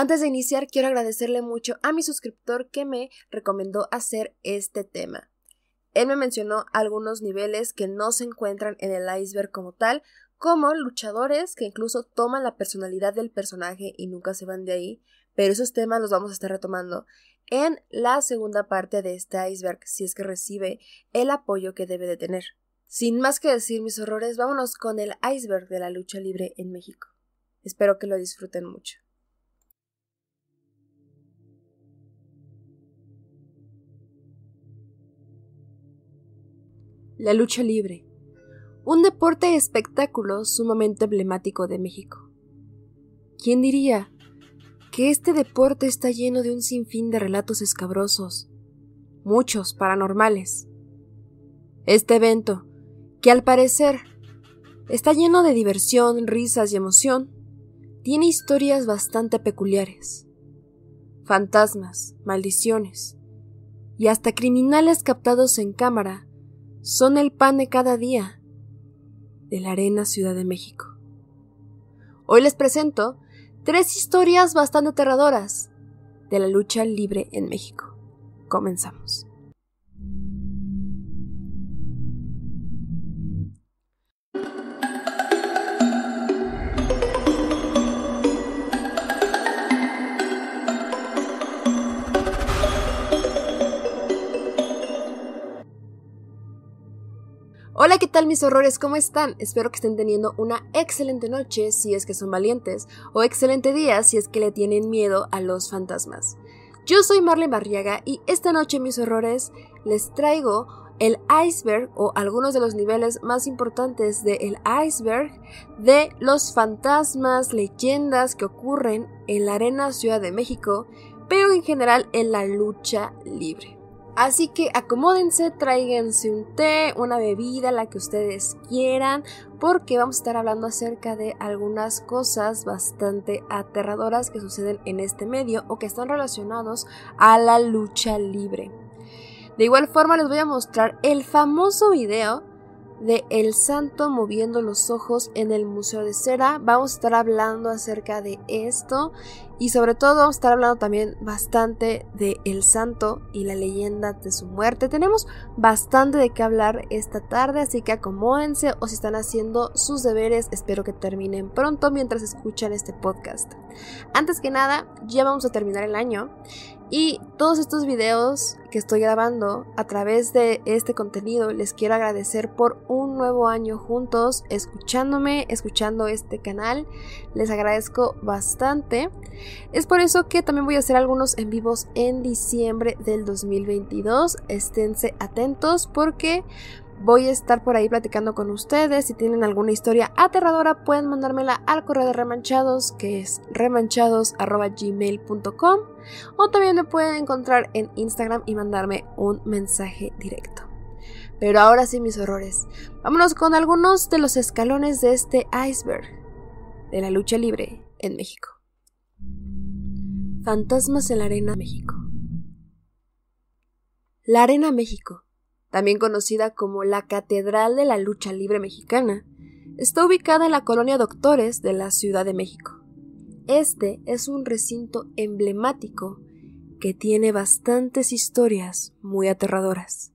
Antes de iniciar, quiero agradecerle mucho a mi suscriptor que me recomendó hacer este tema. Él me mencionó algunos niveles que no se encuentran en el iceberg como tal, como luchadores que incluso toman la personalidad del personaje y nunca se van de ahí, pero esos temas los vamos a estar retomando en la segunda parte de este iceberg si es que recibe el apoyo que debe de tener. Sin más que decir mis horrores, vámonos con el iceberg de la lucha libre en México. Espero que lo disfruten mucho. La lucha libre. Un deporte espectáculo sumamente emblemático de México. ¿Quién diría que este deporte está lleno de un sinfín de relatos escabrosos, muchos paranormales? Este evento, que al parecer está lleno de diversión, risas y emoción, tiene historias bastante peculiares. Fantasmas, maldiciones y hasta criminales captados en cámara son el pan de cada día de la Arena Ciudad de México. Hoy les presento tres historias bastante aterradoras de la lucha libre en México. Comenzamos. Hola, ¿qué tal mis horrores? ¿Cómo están? Espero que estén teniendo una excelente noche si es que son valientes o excelente día si es que le tienen miedo a los fantasmas. Yo soy Marlene Barriaga y esta noche mis horrores les traigo el iceberg o algunos de los niveles más importantes del iceberg de los fantasmas, leyendas que ocurren en la Arena Ciudad de México, pero en general en la lucha libre. Así que acomódense, tráiganse un té, una bebida, la que ustedes quieran, porque vamos a estar hablando acerca de algunas cosas bastante aterradoras que suceden en este medio o que están relacionados a la lucha libre. De igual forma les voy a mostrar el famoso video de El Santo moviendo los ojos en el Museo de Cera. Vamos a estar hablando acerca de esto y sobre todo vamos a estar hablando también bastante de El Santo y la leyenda de su muerte. Tenemos bastante de qué hablar esta tarde, así que acomódense o si están haciendo sus deberes, espero que terminen pronto mientras escuchan este podcast. Antes que nada, ya vamos a terminar el año y todos estos videos que estoy grabando a través de este contenido les quiero agradecer por un nuevo año juntos, escuchándome, escuchando este canal. Les agradezco bastante. Es por eso que también voy a hacer algunos en vivos en diciembre del 2022. Esténse atentos porque Voy a estar por ahí platicando con ustedes. Si tienen alguna historia aterradora, pueden mandármela al correo de remanchados, que es remanchados.gmail.com. O también me pueden encontrar en Instagram y mandarme un mensaje directo. Pero ahora sí, mis horrores. Vámonos con algunos de los escalones de este iceberg de la lucha libre en México. Fantasmas en la Arena México. La Arena México también conocida como la Catedral de la Lucha Libre Mexicana, está ubicada en la colonia Doctores de la Ciudad de México. Este es un recinto emblemático que tiene bastantes historias muy aterradoras.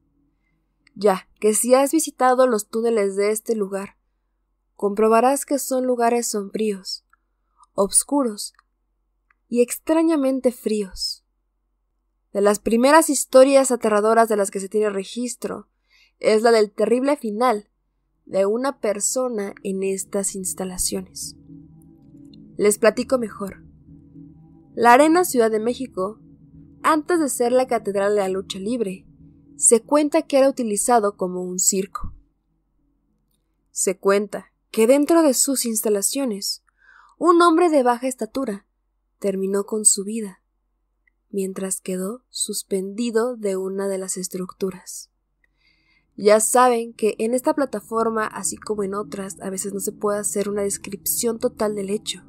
Ya que si has visitado los túneles de este lugar, comprobarás que son lugares sombríos, oscuros y extrañamente fríos. De las primeras historias aterradoras de las que se tiene registro es la del terrible final de una persona en estas instalaciones. Les platico mejor. La Arena Ciudad de México, antes de ser la Catedral de la Lucha Libre, se cuenta que era utilizado como un circo. Se cuenta que dentro de sus instalaciones, un hombre de baja estatura terminó con su vida mientras quedó suspendido de una de las estructuras. Ya saben que en esta plataforma, así como en otras, a veces no se puede hacer una descripción total del hecho,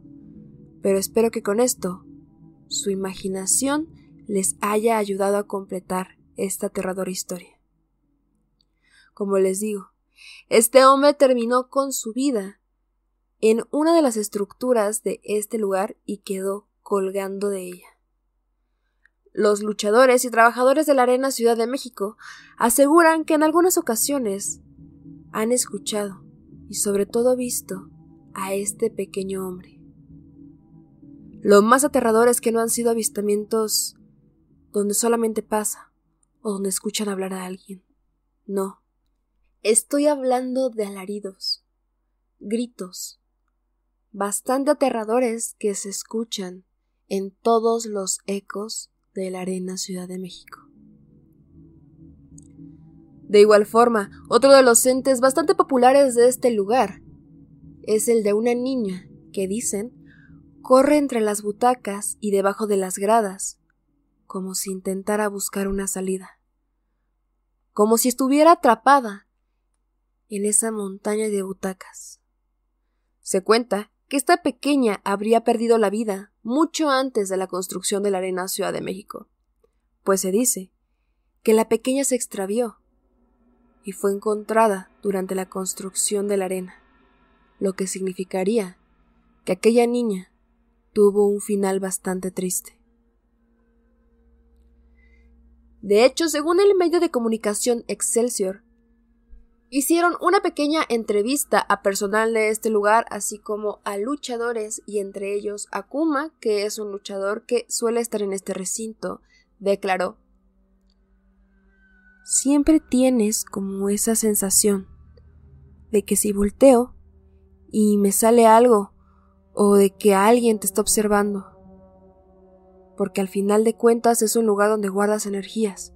pero espero que con esto su imaginación les haya ayudado a completar esta aterradora historia. Como les digo, este hombre terminó con su vida en una de las estructuras de este lugar y quedó colgando de ella. Los luchadores y trabajadores de la Arena Ciudad de México aseguran que en algunas ocasiones han escuchado y sobre todo visto a este pequeño hombre. Lo más aterrador es que no han sido avistamientos donde solamente pasa o donde escuchan hablar a alguien. No. Estoy hablando de alaridos, gritos, bastante aterradores que se escuchan en todos los ecos de la Arena Ciudad de México. De igual forma, otro de los entes bastante populares de este lugar es el de una niña que dicen corre entre las butacas y debajo de las gradas, como si intentara buscar una salida, como si estuviera atrapada en esa montaña de butacas. Se cuenta que esta pequeña habría perdido la vida mucho antes de la construcción de la Arena Ciudad de México, pues se dice que la pequeña se extravió y fue encontrada durante la construcción de la arena, lo que significaría que aquella niña tuvo un final bastante triste. De hecho, según el medio de comunicación Excelsior, Hicieron una pequeña entrevista a personal de este lugar, así como a luchadores, y entre ellos a Kuma, que es un luchador que suele estar en este recinto, declaró. Siempre tienes como esa sensación de que si volteo y me sale algo, o de que alguien te está observando, porque al final de cuentas es un lugar donde guardas energías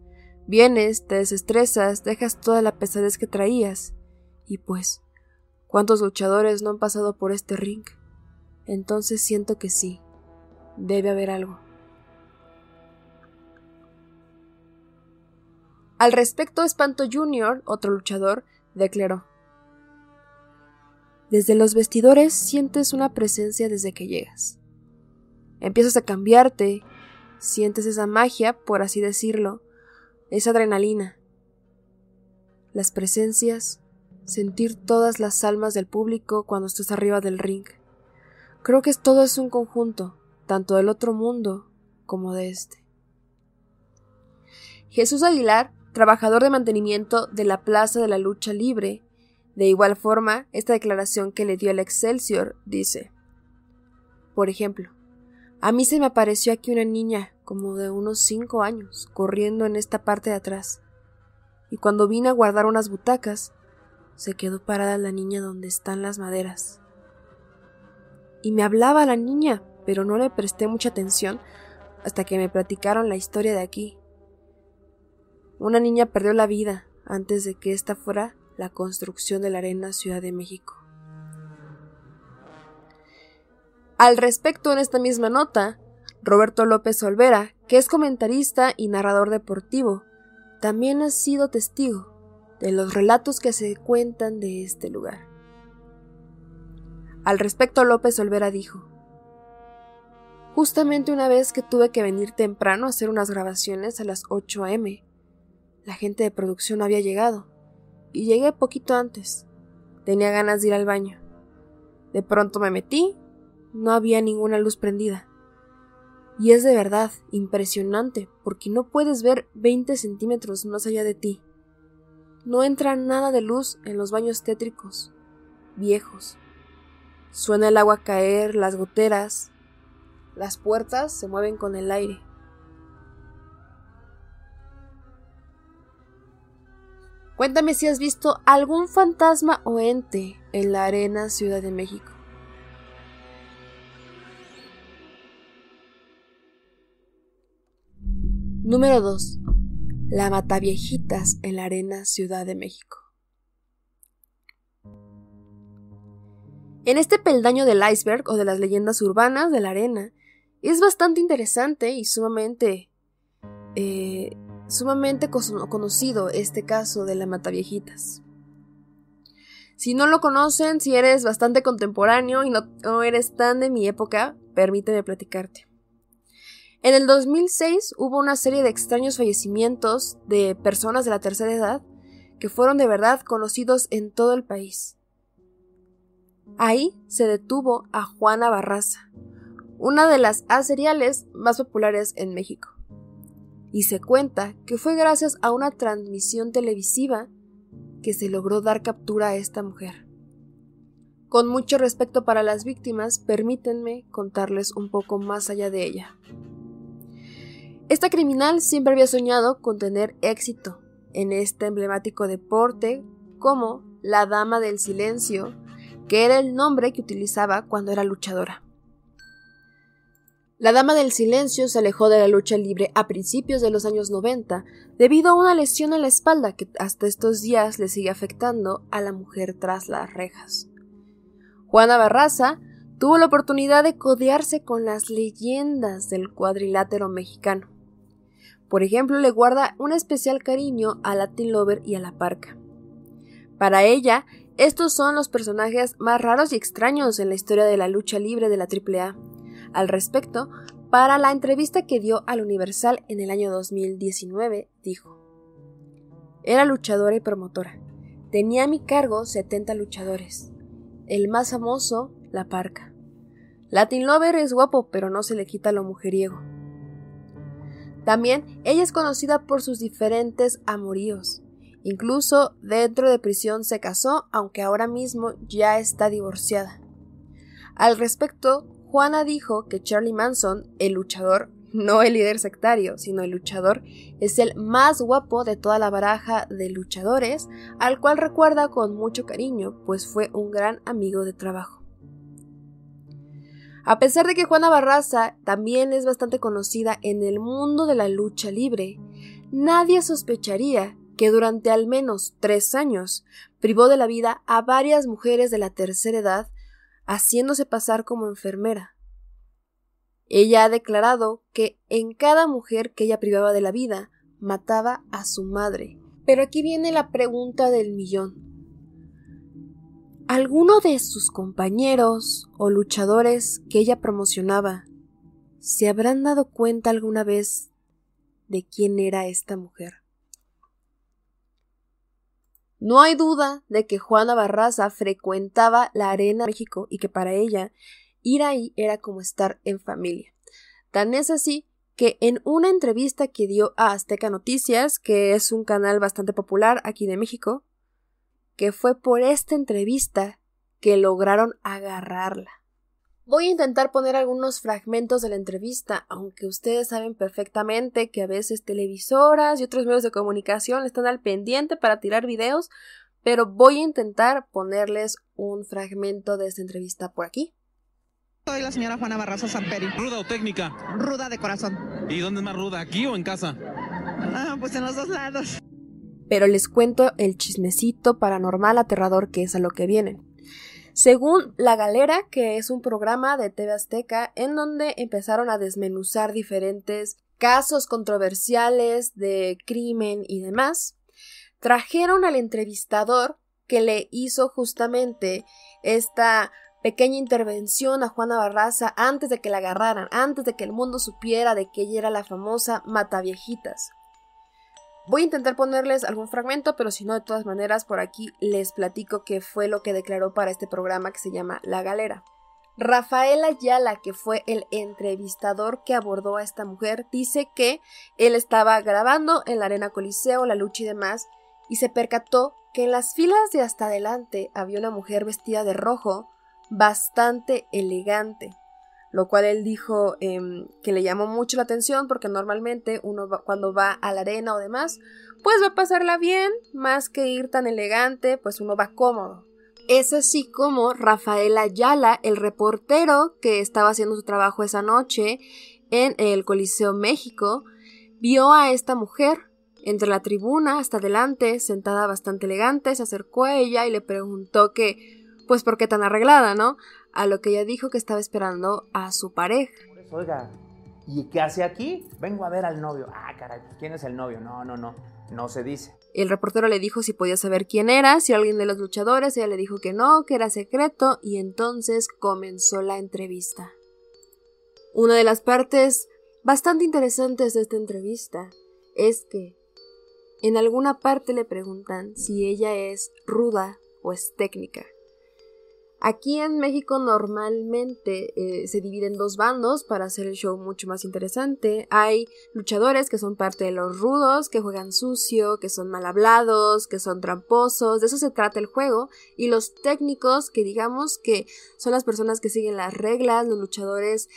Vienes, te desestresas, dejas toda la pesadez que traías. Y pues, ¿cuántos luchadores no han pasado por este ring? Entonces siento que sí, debe haber algo. Al respecto, Espanto Jr., otro luchador, declaró Desde los vestidores sientes una presencia desde que llegas. Empiezas a cambiarte, sientes esa magia, por así decirlo, es adrenalina. Las presencias, sentir todas las almas del público cuando estás arriba del ring. Creo que todo es un conjunto, tanto del otro mundo como de este. Jesús Aguilar, trabajador de mantenimiento de la Plaza de la Lucha Libre, de igual forma, esta declaración que le dio el Excelsior dice, por ejemplo, a mí se me apareció aquí una niña como de unos cinco años, corriendo en esta parte de atrás. Y cuando vine a guardar unas butacas, se quedó parada la niña donde están las maderas. Y me hablaba la niña, pero no le presté mucha atención hasta que me platicaron la historia de aquí. Una niña perdió la vida antes de que esta fuera la construcción de la Arena Ciudad de México. Al respecto, en esta misma nota, Roberto López Olvera, que es comentarista y narrador deportivo, también ha sido testigo de los relatos que se cuentan de este lugar. Al respecto, López Olvera dijo, Justamente una vez que tuve que venir temprano a hacer unas grabaciones a las 8 a.m., la gente de producción había llegado, y llegué poquito antes. Tenía ganas de ir al baño. De pronto me metí, no había ninguna luz prendida. Y es de verdad impresionante porque no puedes ver 20 centímetros más allá de ti. No entra nada de luz en los baños tétricos, viejos. Suena el agua caer, las goteras. Las puertas se mueven con el aire. Cuéntame si has visto algún fantasma o ente en la arena Ciudad de México. Número 2. La Mataviejitas en la Arena Ciudad de México. En este peldaño del iceberg o de las leyendas urbanas de la arena, es bastante interesante y sumamente, eh, sumamente conocido este caso de la Mataviejitas. Si no lo conocen, si eres bastante contemporáneo y no eres tan de mi época, permíteme platicarte. En el 2006 hubo una serie de extraños fallecimientos de personas de la tercera edad que fueron de verdad conocidos en todo el país. Ahí se detuvo a Juana Barraza, una de las A seriales más populares en México. Y se cuenta que fue gracias a una transmisión televisiva que se logró dar captura a esta mujer. Con mucho respeto para las víctimas, permítanme contarles un poco más allá de ella. Esta criminal siempre había soñado con tener éxito en este emblemático deporte como la Dama del Silencio, que era el nombre que utilizaba cuando era luchadora. La Dama del Silencio se alejó de la lucha libre a principios de los años 90 debido a una lesión en la espalda que hasta estos días le sigue afectando a la mujer tras las rejas. Juana Barraza tuvo la oportunidad de codearse con las leyendas del cuadrilátero mexicano. Por ejemplo, le guarda un especial cariño a Latin Lover y a la Parca. Para ella, estos son los personajes más raros y extraños en la historia de la lucha libre de la AAA. Al respecto, para la entrevista que dio al Universal en el año 2019, dijo: Era luchadora y promotora. Tenía a mi cargo 70 luchadores. El más famoso, la parca. Latin Lover es guapo, pero no se le quita lo mujeriego. También ella es conocida por sus diferentes amoríos. Incluso dentro de prisión se casó, aunque ahora mismo ya está divorciada. Al respecto, Juana dijo que Charlie Manson, el luchador, no el líder sectario, sino el luchador, es el más guapo de toda la baraja de luchadores, al cual recuerda con mucho cariño, pues fue un gran amigo de trabajo. A pesar de que Juana Barraza también es bastante conocida en el mundo de la lucha libre, nadie sospecharía que durante al menos tres años privó de la vida a varias mujeres de la tercera edad, haciéndose pasar como enfermera, ella ha declarado que en cada mujer que ella privaba de la vida, mataba a su madre. Pero aquí viene la pregunta del millón. ¿Alguno de sus compañeros o luchadores que ella promocionaba se habrán dado cuenta alguna vez de quién era esta mujer? No hay duda de que Juana Barraza frecuentaba la Arena México y que para ella Ir ahí era como estar en familia. Tan es así que en una entrevista que dio a Azteca Noticias, que es un canal bastante popular aquí de México, que fue por esta entrevista que lograron agarrarla. Voy a intentar poner algunos fragmentos de la entrevista, aunque ustedes saben perfectamente que a veces televisoras y otros medios de comunicación están al pendiente para tirar videos, pero voy a intentar ponerles un fragmento de esta entrevista por aquí. Soy la señora Juana Barraza Samperi. ¿Ruda o técnica? Ruda de corazón. ¿Y dónde es más ruda, aquí o en casa? Ah, pues en los dos lados. Pero les cuento el chismecito paranormal aterrador que es a lo que vienen. Según La Galera, que es un programa de TV Azteca en donde empezaron a desmenuzar diferentes casos controversiales de crimen y demás, trajeron al entrevistador que le hizo justamente esta pequeña intervención a Juana Barraza antes de que la agarraran, antes de que el mundo supiera de que ella era la famosa Mataviejitas. Voy a intentar ponerles algún fragmento, pero si no, de todas maneras, por aquí les platico qué fue lo que declaró para este programa que se llama La Galera. Rafael Ayala, que fue el entrevistador que abordó a esta mujer, dice que él estaba grabando en la Arena Coliseo, la lucha y demás, y se percató que en las filas de hasta adelante había una mujer vestida de rojo, bastante elegante, lo cual él dijo em, que le llamó mucho la atención porque normalmente uno cuando va a la arena o demás, pues va a pasarla bien, más que ir tan elegante, pues uno va cómodo. Es así como Rafael Ayala, el reportero que estaba haciendo su trabajo esa noche en el Coliseo México, vio a esta mujer entre la tribuna hasta adelante, sentada bastante elegante, se acercó a ella y le preguntó que pues ¿por qué tan arreglada, no? A lo que ella dijo que estaba esperando a su pareja. Oiga, ¿y qué hace aquí? Vengo a ver al novio. Ah, caray, pues, ¿quién es el novio? No, no, no, no se dice. El reportero le dijo si podía saber quién era, si alguien de los luchadores, ella le dijo que no, que era secreto, y entonces comenzó la entrevista. Una de las partes bastante interesantes de esta entrevista es que en alguna parte le preguntan si ella es ruda o es técnica. Aquí en México normalmente eh, se dividen dos bandos para hacer el show mucho más interesante. Hay luchadores que son parte de los rudos, que juegan sucio, que son mal hablados, que son tramposos, de eso se trata el juego. Y los técnicos, que digamos que son las personas que siguen las reglas, los luchadores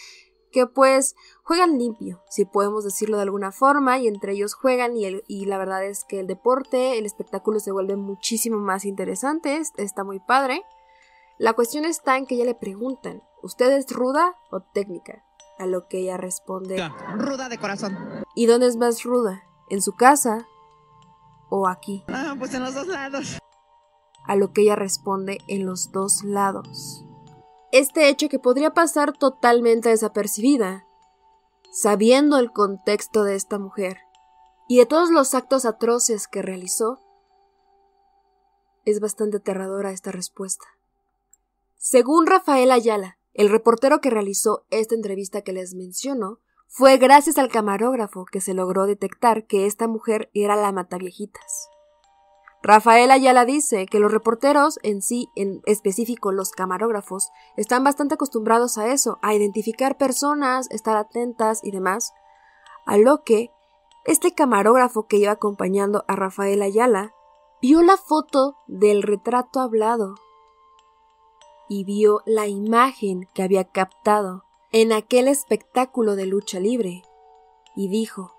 que pues juegan limpio, si podemos decirlo de alguna forma, y entre ellos juegan y, y la verdad es que el deporte, el espectáculo se vuelve muchísimo más interesante, está muy padre. La cuestión está en que ella le preguntan, ¿usted es ruda o técnica? A lo que ella responde, Ruda de corazón. ¿y dónde es más ruda? ¿En su casa o aquí? Ah, pues en los dos lados. A lo que ella responde, en los dos lados. Este hecho que podría pasar totalmente desapercibida, sabiendo el contexto de esta mujer y de todos los actos atroces que realizó, es bastante aterradora esta respuesta. Según Rafael Ayala, el reportero que realizó esta entrevista que les menciono, fue gracias al camarógrafo que se logró detectar que esta mujer era la mataviejitas. Rafael Ayala dice que los reporteros en sí, en específico los camarógrafos, están bastante acostumbrados a eso, a identificar personas, estar atentas y demás, a lo que este camarógrafo que iba acompañando a Rafael Ayala vio la foto del retrato hablado y vio la imagen que había captado en aquel espectáculo de lucha libre y dijo,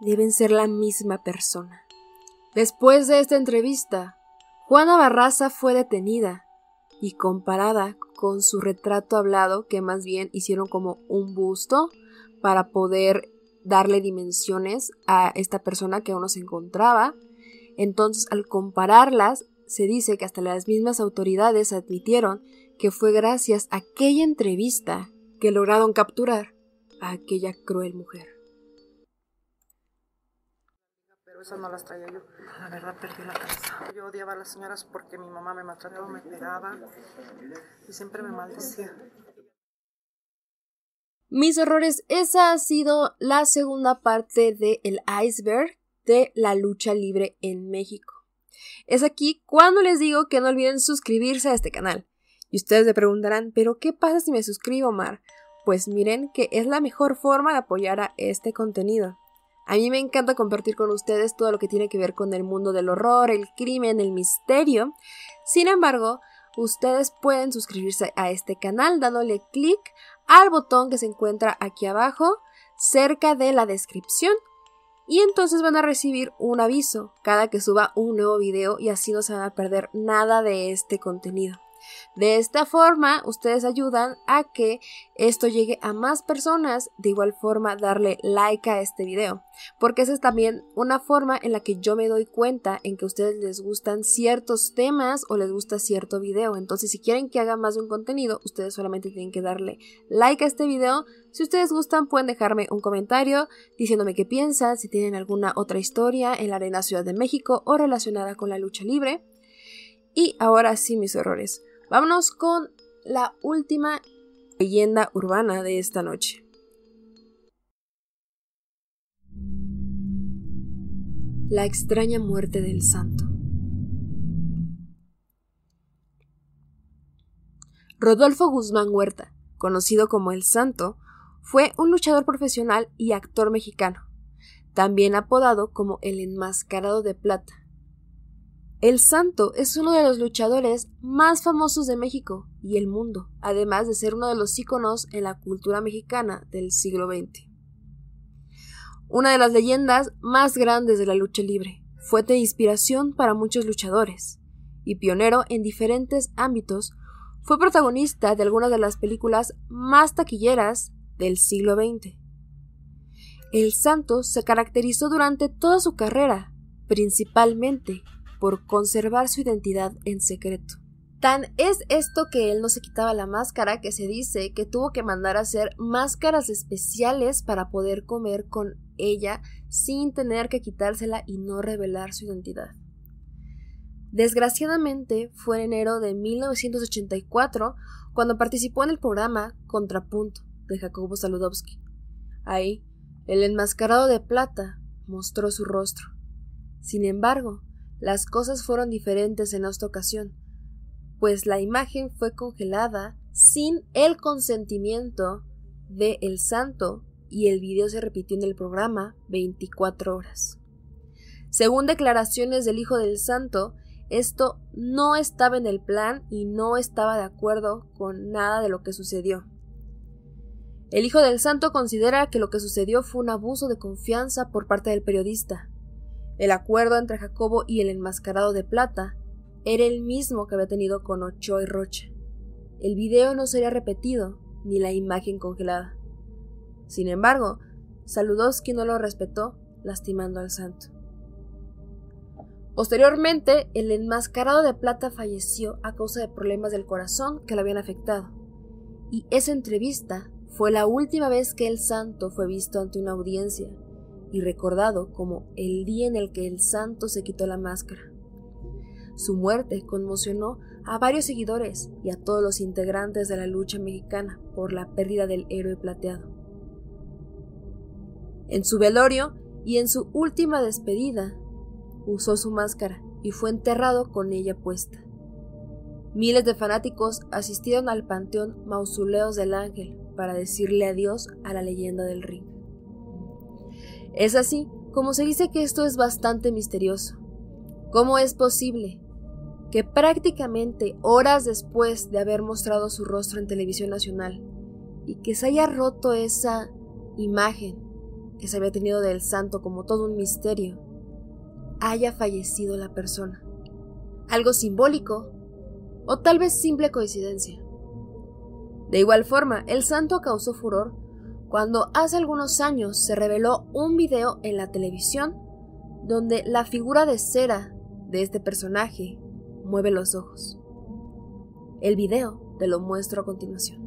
deben ser la misma persona. Después de esta entrevista, Juana Barraza fue detenida y comparada con su retrato hablado, que más bien hicieron como un busto para poder darle dimensiones a esta persona que aún no se encontraba. Entonces, al compararlas, se dice que hasta las mismas autoridades admitieron que fue gracias a aquella entrevista que lograron capturar a aquella cruel mujer. pero esas no las traía yo. La verdad perdí la casa. Yo odiaba a las señoras porque mi mamá me maltrataba, me pegaba y siempre me maldecía. Mis horrores, esa ha sido la segunda parte de El iceberg de la lucha libre en México. Es aquí cuando les digo que no olviden suscribirse a este canal. Y ustedes me preguntarán, ¿pero qué pasa si me suscribo, Mar? Pues miren que es la mejor forma de apoyar a este contenido. A mí me encanta compartir con ustedes todo lo que tiene que ver con el mundo del horror, el crimen, el misterio. Sin embargo, ustedes pueden suscribirse a este canal dándole clic al botón que se encuentra aquí abajo, cerca de la descripción. Y entonces van a recibir un aviso cada que suba un nuevo video y así no se van a perder nada de este contenido. De esta forma, ustedes ayudan a que esto llegue a más personas, de igual forma darle like a este video, porque esa es también una forma en la que yo me doy cuenta en que a ustedes les gustan ciertos temas o les gusta cierto video. Entonces, si quieren que haga más de un contenido, ustedes solamente tienen que darle like a este video. Si ustedes gustan, pueden dejarme un comentario diciéndome qué piensan, si tienen alguna otra historia en la Arena Ciudad de México o relacionada con la lucha libre. Y ahora sí, mis errores. Vámonos con la última leyenda urbana de esta noche. La extraña muerte del santo. Rodolfo Guzmán Huerta, conocido como El Santo, fue un luchador profesional y actor mexicano, también apodado como el enmascarado de plata. El Santo es uno de los luchadores más famosos de México y el mundo, además de ser uno de los íconos en la cultura mexicana del siglo XX. Una de las leyendas más grandes de la lucha libre, fue de inspiración para muchos luchadores, y pionero en diferentes ámbitos, fue protagonista de algunas de las películas más taquilleras del siglo XX. El Santo se caracterizó durante toda su carrera, principalmente por conservar su identidad en secreto. Tan es esto que él no se quitaba la máscara que se dice que tuvo que mandar a hacer máscaras especiales para poder comer con ella sin tener que quitársela y no revelar su identidad. Desgraciadamente fue en enero de 1984 cuando participó en el programa Contrapunto de Jacobo Saludowski. Ahí, el enmascarado de plata mostró su rostro. Sin embargo, las cosas fueron diferentes en esta ocasión, pues la imagen fue congelada sin el consentimiento de el santo y el video se repitió en el programa 24 horas. Según declaraciones del Hijo del Santo, esto no estaba en el plan y no estaba de acuerdo con nada de lo que sucedió. El Hijo del Santo considera que lo que sucedió fue un abuso de confianza por parte del periodista. El acuerdo entre Jacobo y el enmascarado de plata era el mismo que había tenido con Ochoa y Rocha. El video no sería repetido, ni la imagen congelada. Sin embargo, Saludowski no lo respetó, lastimando al santo. Posteriormente, el enmascarado de plata falleció a causa de problemas del corazón que lo habían afectado, y esa entrevista fue la última vez que el santo fue visto ante una audiencia y recordado como el día en el que el santo se quitó la máscara. Su muerte conmocionó a varios seguidores y a todos los integrantes de la lucha mexicana por la pérdida del héroe plateado. En su velorio y en su última despedida, usó su máscara y fue enterrado con ella puesta. Miles de fanáticos asistieron al Panteón Mausoleos del Ángel para decirle adiós a la leyenda del ring. Es así como se dice que esto es bastante misterioso. ¿Cómo es posible que prácticamente horas después de haber mostrado su rostro en televisión nacional y que se haya roto esa imagen que se había tenido del santo como todo un misterio, haya fallecido la persona? ¿Algo simbólico? ¿O tal vez simple coincidencia? De igual forma, el santo causó furor cuando hace algunos años se reveló un video en la televisión donde la figura de cera de este personaje mueve los ojos. El video te lo muestro a continuación.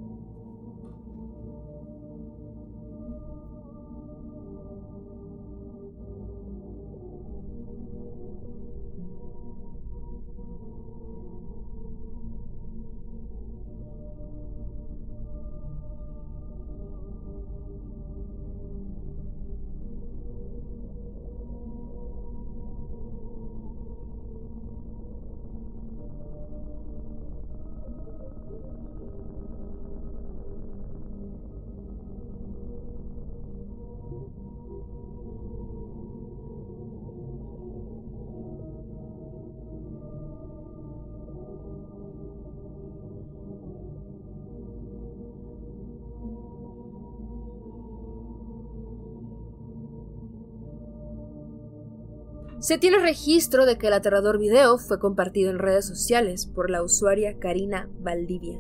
Se tiene registro de que el aterrador video fue compartido en redes sociales por la usuaria Karina Valdivia.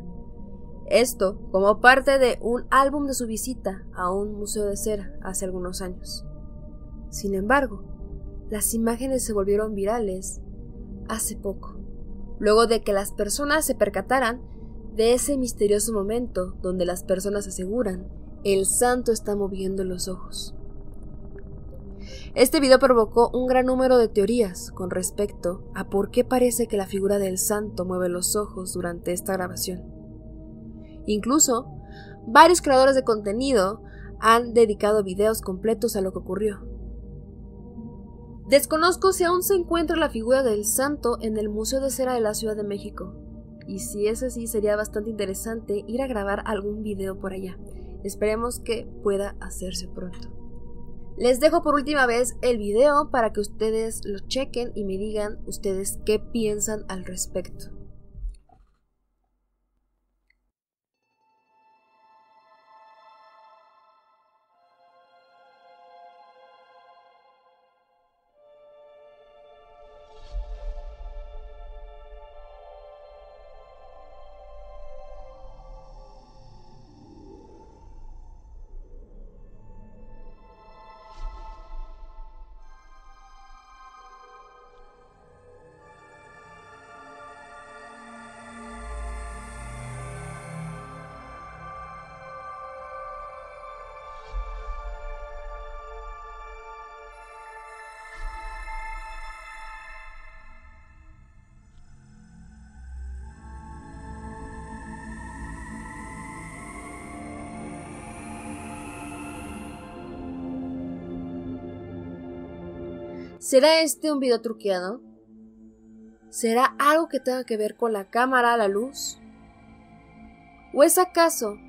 Esto como parte de un álbum de su visita a un museo de cera hace algunos años. Sin embargo, las imágenes se volvieron virales hace poco, luego de que las personas se percataran de ese misterioso momento donde las personas aseguran el santo está moviendo los ojos. Este video provocó un gran número de teorías con respecto a por qué parece que la figura del santo mueve los ojos durante esta grabación. Incluso, varios creadores de contenido han dedicado videos completos a lo que ocurrió. Desconozco si aún se encuentra la figura del santo en el Museo de Cera de la Ciudad de México, y si es así sería bastante interesante ir a grabar algún video por allá. Esperemos que pueda hacerse pronto. Les dejo por última vez el video para que ustedes lo chequen y me digan ustedes qué piensan al respecto. ¿Será este un video truqueado? ¿Será algo que tenga que ver con la cámara, la luz? ¿O es acaso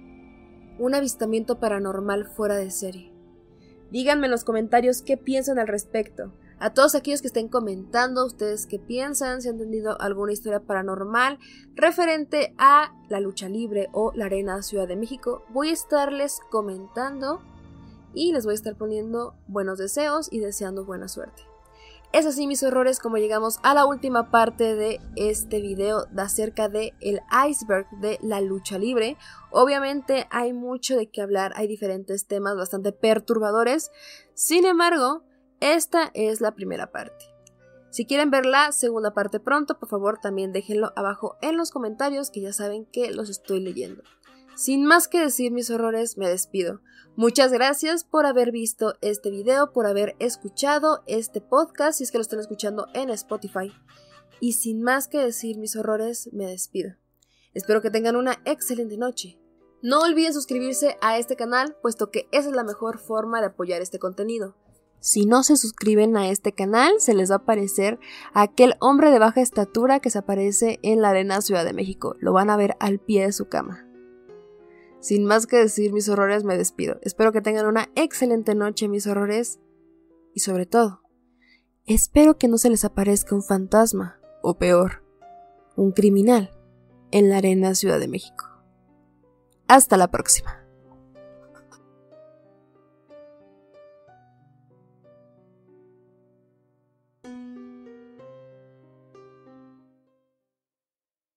un avistamiento paranormal fuera de serie? Díganme en los comentarios qué piensan al respecto. A todos aquellos que estén comentando, ustedes qué piensan, si han tenido alguna historia paranormal referente a la lucha libre o la arena Ciudad de México, voy a estarles comentando y les voy a estar poniendo buenos deseos y deseando buena suerte. Es así mis horrores como llegamos a la última parte de este video de acerca de el iceberg de la lucha libre. Obviamente hay mucho de qué hablar, hay diferentes temas bastante perturbadores. Sin embargo, esta es la primera parte. Si quieren ver la segunda parte pronto, por favor también déjenlo abajo en los comentarios que ya saben que los estoy leyendo. Sin más que decir mis horrores, me despido. Muchas gracias por haber visto este video, por haber escuchado este podcast, si es que lo están escuchando en Spotify. Y sin más que decir mis horrores, me despido. Espero que tengan una excelente noche. No olviden suscribirse a este canal, puesto que esa es la mejor forma de apoyar este contenido. Si no se suscriben a este canal, se les va a aparecer aquel hombre de baja estatura que se aparece en la arena Ciudad de México. Lo van a ver al pie de su cama. Sin más que decir mis horrores, me despido. Espero que tengan una excelente noche, mis horrores. Y sobre todo, espero que no se les aparezca un fantasma, o peor, un criminal, en la arena Ciudad de México. Hasta la próxima.